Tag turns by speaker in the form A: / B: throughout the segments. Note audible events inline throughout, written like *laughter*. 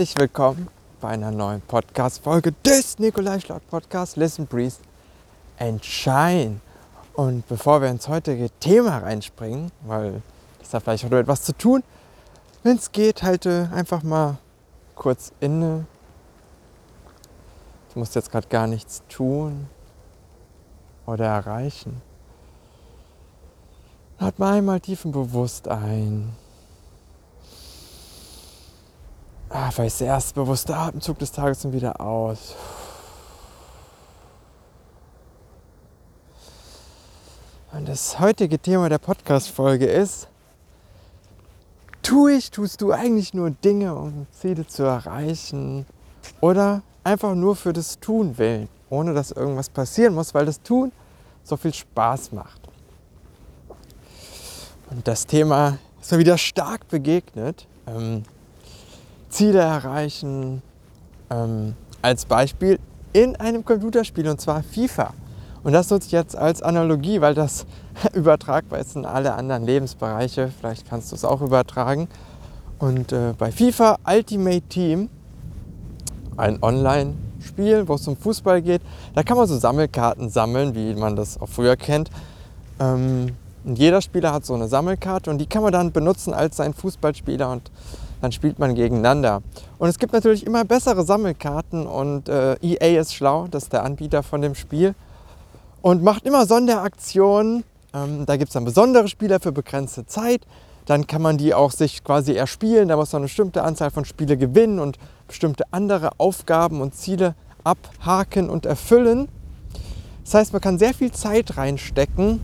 A: Herzlich willkommen bei einer neuen Podcast-Folge des Nikolai Schlaut Podcast Listen, Breathe and Shine. Und bevor wir ins heutige Thema reinspringen, weil es da vielleicht heute etwas zu tun, wenn es geht, halte einfach mal kurz inne. Du musst jetzt gerade gar nichts tun oder erreichen. Atme einmal tief und bewusst ein. Ah, vielleicht der erste bewusste Atemzug des Tages und wieder aus. Und das heutige Thema der Podcast-Folge ist, tue ich, tust du eigentlich nur Dinge, um Ziele zu erreichen oder einfach nur für das Tun willen, ohne dass irgendwas passieren muss, weil das Tun so viel Spaß macht. Und das Thema ist mir wieder stark begegnet. Ähm, Ziele erreichen. Ähm, als Beispiel in einem Computerspiel und zwar FIFA. Und das nutze ich jetzt als Analogie, weil das *laughs* übertragbar ist in alle anderen Lebensbereiche. Vielleicht kannst du es auch übertragen. Und äh, bei FIFA Ultimate Team, ein Online-Spiel, wo es um Fußball geht, da kann man so Sammelkarten sammeln, wie man das auch früher kennt. Ähm, und jeder Spieler hat so eine Sammelkarte und die kann man dann benutzen als sein Fußballspieler und dann spielt man gegeneinander. Und es gibt natürlich immer bessere Sammelkarten und äh, EA ist schlau, das ist der Anbieter von dem Spiel und macht immer Sonderaktionen. Ähm, da gibt es dann besondere Spieler für begrenzte Zeit. Dann kann man die auch sich quasi erspielen. Da muss man eine bestimmte Anzahl von Spiele gewinnen und bestimmte andere Aufgaben und Ziele abhaken und erfüllen. Das heißt, man kann sehr viel Zeit reinstecken,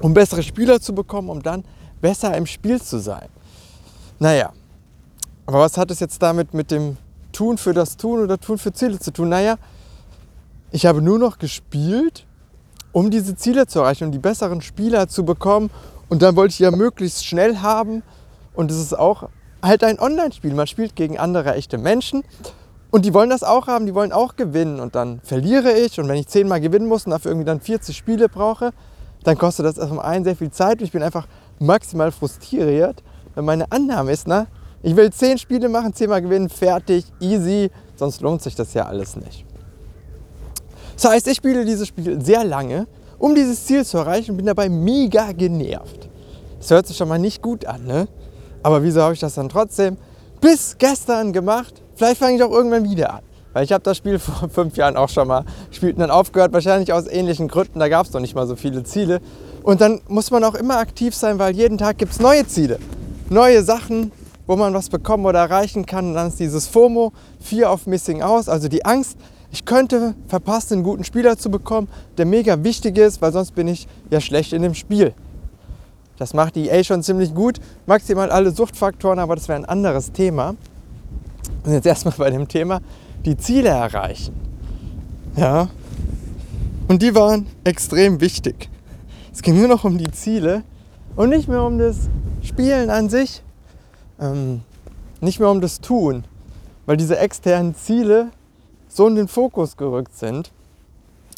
A: um bessere Spieler zu bekommen, um dann besser im Spiel zu sein. Naja, aber was hat es jetzt damit mit dem Tun für das Tun oder Tun für Ziele zu tun? Naja, ich habe nur noch gespielt, um diese Ziele zu erreichen und die besseren Spieler zu bekommen. Und dann wollte ich ja möglichst schnell haben. Und es ist auch halt ein Online-Spiel. Man spielt gegen andere echte Menschen. Und die wollen das auch haben, die wollen auch gewinnen. Und dann verliere ich. Und wenn ich zehnmal gewinnen muss und dafür irgendwie dann 40 Spiele brauche, dann kostet das erstmal einen sehr viel Zeit. Und ich bin einfach maximal frustriert, wenn meine Annahme ist, na, ich will zehn Spiele machen, zehnmal gewinnen, fertig, easy, sonst lohnt sich das ja alles nicht. Das heißt, ich spiele dieses Spiel sehr lange, um dieses Ziel zu erreichen und bin dabei mega genervt. Das hört sich schon mal nicht gut an, ne? Aber wieso habe ich das dann trotzdem bis gestern gemacht? Vielleicht fange ich auch irgendwann wieder an. Weil ich habe das Spiel *laughs* vor fünf Jahren auch schon mal gespielt und dann aufgehört, wahrscheinlich aus ähnlichen Gründen. Da gab es noch nicht mal so viele Ziele. Und dann muss man auch immer aktiv sein, weil jeden Tag gibt es neue Ziele. Neue Sachen, wo man was bekommen oder erreichen kann. Und dann ist dieses FOMO, Fear of Missing Out, also die Angst, ich könnte verpassen, einen guten Spieler zu bekommen, der mega wichtig ist, weil sonst bin ich ja schlecht in dem Spiel. Das macht die EA schon ziemlich gut. Maximal alle Suchtfaktoren, aber das wäre ein anderes Thema. Und jetzt erstmal bei dem Thema, die Ziele erreichen. Ja. Und die waren extrem wichtig. Es ging nur noch um die Ziele und nicht mehr um das Spielen an sich ähm, nicht mehr um das Tun, weil diese externen Ziele so in den Fokus gerückt sind.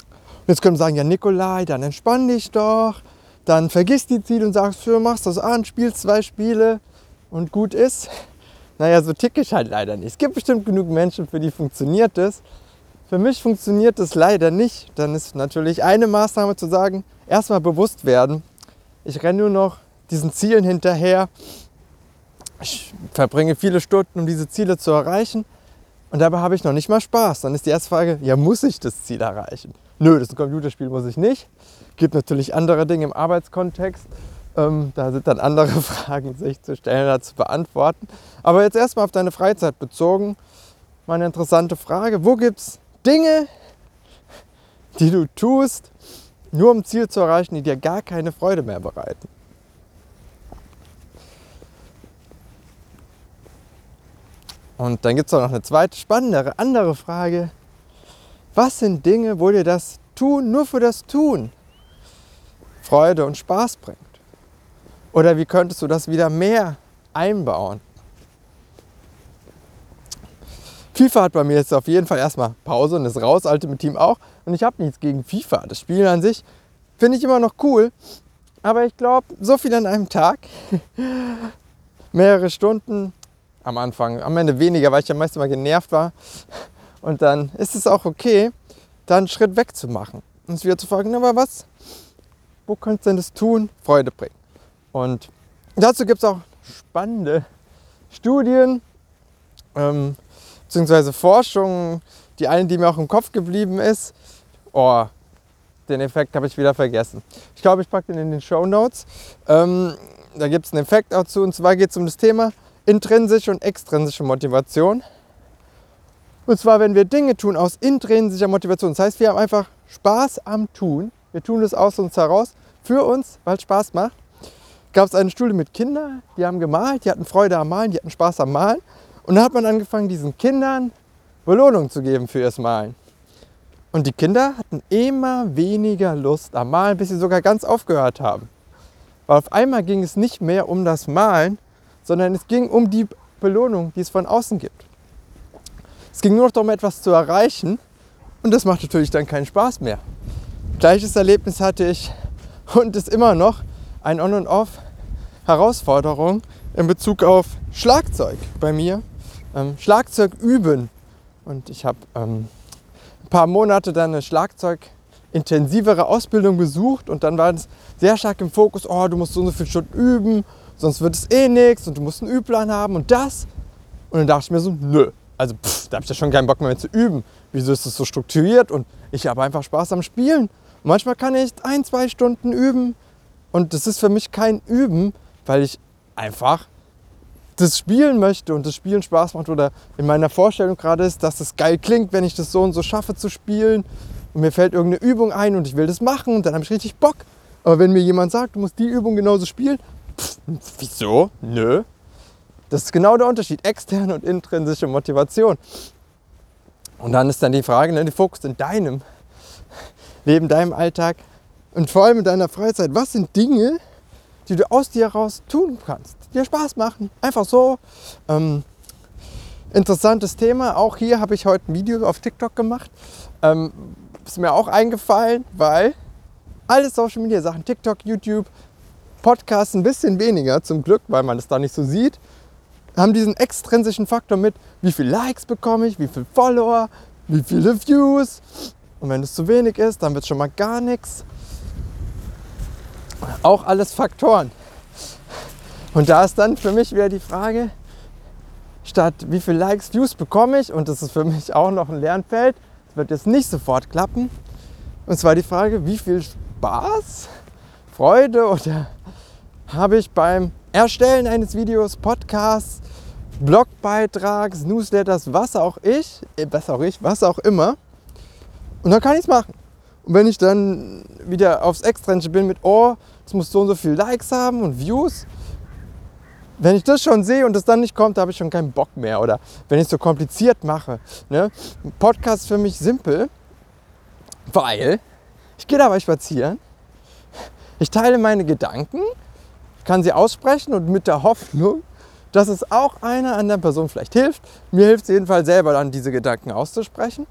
A: Und jetzt können wir sagen, ja Nikolai, dann entspann dich doch, dann vergiss die Ziele und sagst, du machst das an, spielst zwei Spiele und gut ist. Naja, so tick ich halt leider nicht. Es gibt bestimmt genug Menschen, für die funktioniert das. Für mich funktioniert das leider nicht. Dann ist natürlich eine Maßnahme zu sagen, erstmal bewusst werden. Ich renne nur noch diesen Zielen hinterher ich verbringe viele Stunden, um diese Ziele zu erreichen. Und dabei habe ich noch nicht mal Spaß. Dann ist die erste Frage, ja, muss ich das Ziel erreichen? Nö, das ist ein Computerspiel, muss ich nicht. Gibt natürlich andere Dinge im Arbeitskontext. Ähm, da sind dann andere *laughs* Fragen sich zu stellen oder zu beantworten. Aber jetzt erstmal auf deine Freizeit bezogen. Meine interessante Frage, wo gibt es Dinge, die du tust, nur um Ziel zu erreichen, die dir gar keine Freude mehr bereiten? Und dann gibt es auch noch eine zweite, spannendere, andere Frage. Was sind Dinge, wo dir das Tun nur für das Tun Freude und Spaß bringt? Oder wie könntest du das wieder mehr einbauen? FIFA hat bei mir jetzt auf jeden Fall erstmal Pause und ist raus, Ultimate Team auch. Und ich habe nichts gegen FIFA. Das Spiel an sich finde ich immer noch cool. Aber ich glaube, so viel an einem Tag, *laughs* mehrere Stunden am Anfang. Am Ende weniger, weil ich ja meistens mal genervt war. Und dann ist es auch okay, da einen Schritt weg zu machen. Und es wieder zu fragen, aber was, wo könnte denn das tun, Freude bringen? Und dazu gibt es auch spannende Studien, ähm, beziehungsweise Forschung. Die eine, die mir auch im Kopf geblieben ist, oh, den Effekt habe ich wieder vergessen. Ich glaube, ich packe den in den Show Notes. Ähm, da gibt es einen Effekt dazu und zwar geht es um das Thema intrinsische und extrinsische Motivation. Und zwar, wenn wir Dinge tun aus intrinsischer Motivation, das heißt, wir haben einfach Spaß am Tun, wir tun es aus uns heraus, für uns, weil es Spaß macht, gab es eine Studie mit Kindern, die haben gemalt, die hatten Freude am Malen, die hatten Spaß am Malen. Und dann hat man angefangen, diesen Kindern Belohnung zu geben für ihr Malen. Und die Kinder hatten immer weniger Lust am Malen, bis sie sogar ganz aufgehört haben. Weil auf einmal ging es nicht mehr um das Malen, sondern es ging um die Belohnung, die es von außen gibt. Es ging nur noch darum, etwas zu erreichen und das macht natürlich dann keinen Spaß mehr. Gleiches Erlebnis hatte ich und ist immer noch ein On- und Off-Herausforderung in Bezug auf Schlagzeug bei mir. Ähm, Schlagzeug üben. Und ich habe ähm, ein paar Monate dann eine Schlagzeug-intensivere Ausbildung besucht und dann war es sehr stark im Fokus, oh, du musst so und so viele Stunden üben, sonst wird es eh nichts und du musst einen Übplan haben und das. Und dann dachte ich mir so, nö, also pff, da habe ich ja schon keinen Bock mehr zu üben. Wieso ist das so strukturiert? Und ich habe einfach Spaß am Spielen. Und manchmal kann ich ein, zwei Stunden üben und das ist für mich kein Üben, weil ich einfach das spielen möchte und das Spielen Spaß macht oder in meiner Vorstellung gerade ist, dass es geil klingt, wenn ich das so und so schaffe zu spielen und mir fällt irgendeine Übung ein und ich will das machen und dann habe ich richtig Bock. Aber wenn mir jemand sagt, du musst die Übung genauso spielen, pff, *laughs* wieso? Nö. Das ist genau der Unterschied, externe und intrinsische Motivation. Und dann ist dann die Frage, ne, die Fokus in deinem Leben, deinem Alltag und vor allem in deiner Freizeit. Was sind Dinge, die du aus dir heraus tun kannst, die dir Spaß machen? Einfach so. Ähm, interessantes Thema. Auch hier habe ich heute ein Video auf TikTok gemacht. Ähm, ist mir auch eingefallen, weil alle Social Media Sachen, TikTok, YouTube, Podcasts ein bisschen weniger, zum Glück, weil man es da nicht so sieht, haben diesen extrinsischen Faktor mit, wie viele Likes bekomme ich, wie viele Follower, wie viele Views. Und wenn es zu wenig ist, dann wird es schon mal gar nichts. Auch alles Faktoren. Und da ist dann für mich wieder die Frage, statt wie viele Likes, Views bekomme ich, und das ist für mich auch noch ein Lernfeld, das wird jetzt nicht sofort klappen. Und zwar die Frage, wie viel Spaß, Freude oder habe ich beim Erstellen eines Videos, Podcasts, Blogbeitrags, Newsletters, was auch ich, äh, was auch ich, was auch immer. Und dann kann ich es machen. Und wenn ich dann wieder aufs Extrinsische bin mit, oh, es muss so und so viel Likes haben und Views, wenn ich das schon sehe und es dann nicht kommt, habe ich schon keinen Bock mehr. Oder wenn ich es so kompliziert mache. Ne? Podcast für mich simpel, weil ich gehe dabei spazieren, ich teile meine Gedanken, kann sie aussprechen und mit der Hoffnung, dass es auch einer anderen Person vielleicht hilft. Mir hilft es jedenfalls selber dann, diese Gedanken auszusprechen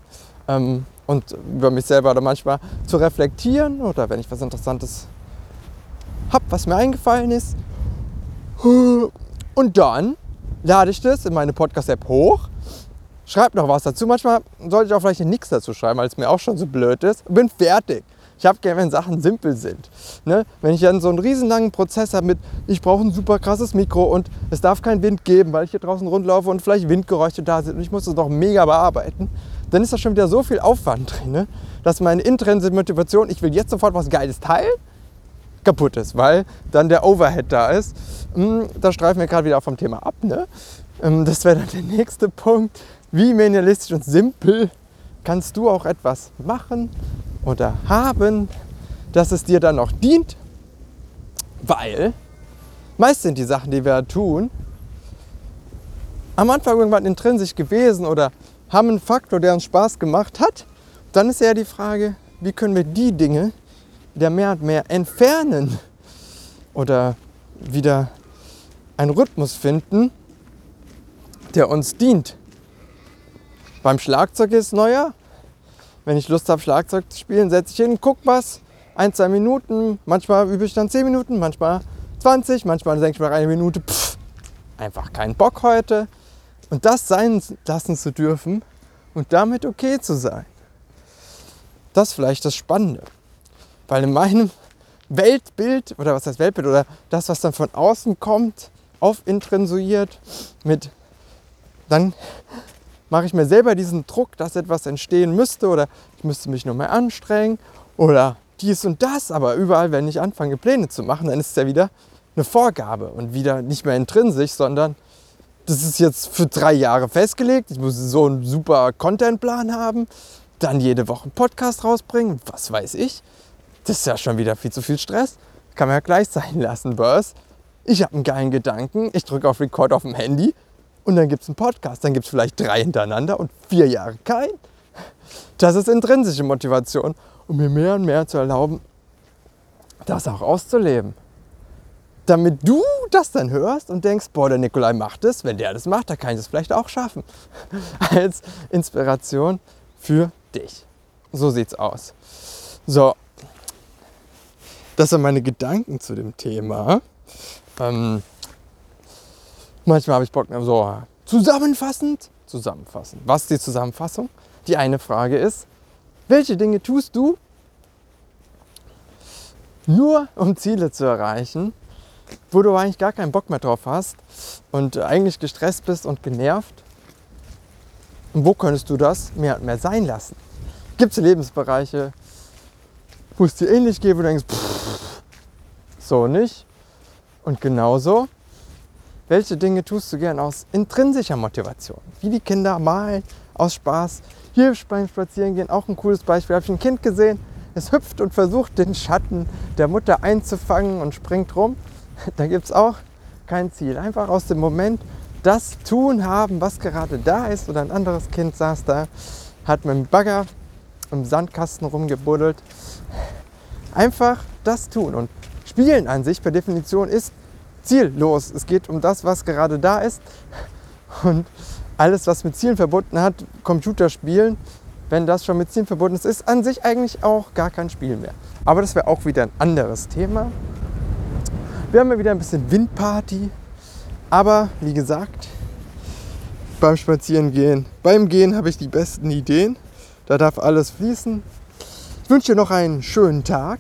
A: ähm, und über mich selber oder manchmal zu reflektieren oder wenn ich was Interessantes habe, was mir eingefallen ist. Und dann lade ich das in meine Podcast-App hoch, schreibe noch was dazu. Manchmal sollte ich auch vielleicht nichts dazu schreiben, weil es mir auch schon so blöd ist. Bin fertig. Ich habe gerne, wenn Sachen simpel sind. Ne? Wenn ich dann so einen riesenlangen Prozess habe mit, ich brauche ein super krasses Mikro und es darf keinen Wind geben, weil ich hier draußen rundlaufe und vielleicht Windgeräusche da sind und ich muss das noch mega bearbeiten, dann ist da schon wieder so viel Aufwand drin, ne? dass meine intrinsische Motivation, ich will jetzt sofort was Geiles teilen, kaputt ist, weil dann der Overhead da ist. Hm, da streifen wir gerade wieder vom Thema ab. Ne? Ähm, das wäre dann der nächste Punkt. Wie minimalistisch und simpel kannst du auch etwas machen, oder haben, dass es dir dann auch dient, weil meist sind die Sachen, die wir tun, am Anfang irgendwann intrinsisch gewesen oder haben einen Faktor, der uns Spaß gemacht hat. Dann ist ja die Frage, wie können wir die Dinge wieder mehr und mehr entfernen oder wieder einen Rhythmus finden, der uns dient. Beim Schlagzeug ist neuer, wenn ich Lust habe, Schlagzeug zu spielen, setze ich hin, guck was, ein, zwei Minuten, manchmal übe ich dann zehn Minuten, manchmal 20, manchmal denke ich mir eine Minute, pff, einfach keinen Bock heute. Und das sein lassen zu dürfen und damit okay zu sein. Das ist vielleicht das Spannende. Weil in meinem Weltbild, oder was heißt Weltbild, oder das, was dann von außen kommt, aufintrensuiert mit, dann mache ich mir selber diesen Druck, dass etwas entstehen müsste oder ich müsste mich nur mehr anstrengen oder dies und das. Aber überall, wenn ich anfange, Pläne zu machen, dann ist es ja wieder eine Vorgabe und wieder nicht mehr intrinsisch, sondern das ist jetzt für drei Jahre festgelegt. Ich muss so einen super Contentplan haben, dann jede Woche einen Podcast rausbringen was weiß ich. Das ist ja schon wieder viel zu viel Stress. Kann man ja gleich sein *laughs* lassen, Burs. Ich habe einen geilen Gedanken, ich drücke auf Record auf dem Handy und dann gibt es einen Podcast. Dann gibt es vielleicht drei hintereinander und vier Jahre kein. Das ist intrinsische Motivation, um mir mehr und mehr zu erlauben, das auch auszuleben. Damit du das dann hörst und denkst, boah, der Nikolai macht es, wenn der das macht, dann kann ich das vielleicht auch schaffen. *laughs* Als Inspiration für dich. So sieht's aus. So, das sind meine Gedanken zu dem Thema. Ähm, manchmal habe ich Bock, so zusammenfassend, zusammenfassend. Was ist die Zusammenfassung? Die eine Frage ist, welche Dinge tust du nur um Ziele zu erreichen, wo du eigentlich gar keinen Bock mehr drauf hast und eigentlich gestresst bist und genervt? Und wo könntest du das mehr und mehr sein lassen? Gibt es Lebensbereiche, wo es dir ähnlich geht, wo du denkst, pff, so nicht. Und genauso, welche Dinge tust du gern aus intrinsischer Motivation? Wie die Kinder malen, aus Spaß. Hier beim Spazierengehen auch ein cooles Beispiel. Habe ich ein Kind gesehen, es hüpft und versucht, den Schatten der Mutter einzufangen und springt rum. *laughs* Da gibt es auch kein Ziel. Einfach aus dem Moment das tun haben, was gerade da ist. Oder ein anderes Kind saß da, hat mit dem Bagger im Sandkasten rumgebuddelt. Einfach das tun. Und Spielen an sich per Definition ist ziellos. Es geht um das, was gerade da ist. Und alles, was mit Zielen verbunden hat, Computerspielen, wenn das schon mit Zielen verbunden ist, ist an sich eigentlich auch gar kein Spiel mehr. Aber das wäre auch wieder ein anderes Thema. Wir haben ja wieder ein bisschen Windparty. Aber wie gesagt, beim Spazierengehen, beim Gehen habe ich die besten Ideen. Da darf alles fließen. Ich wünsche dir noch einen schönen Tag.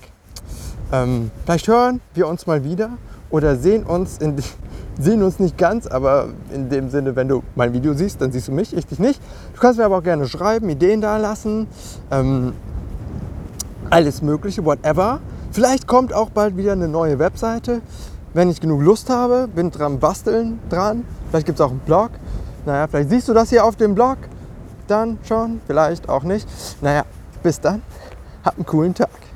A: Ähm, vielleicht hören wir uns mal wieder oder sehen uns, in, *laughs* sehen uns nicht ganz, aber in dem Sinne, wenn du mein Video siehst, dann siehst du mich, ich dich nicht. Du kannst mir aber auch gerne schreiben, Ideen da lassen, ähm, alles Mögliche, whatever. Vielleicht kommt auch bald wieder eine neue Webseite, wenn ich genug Lust habe, bin dran basteln dran. Vielleicht gibt es auch einen Blog. Naja, vielleicht siehst du das hier auf dem Blog dann schon, vielleicht auch nicht. Naja, bis dann, hab einen coolen Tag.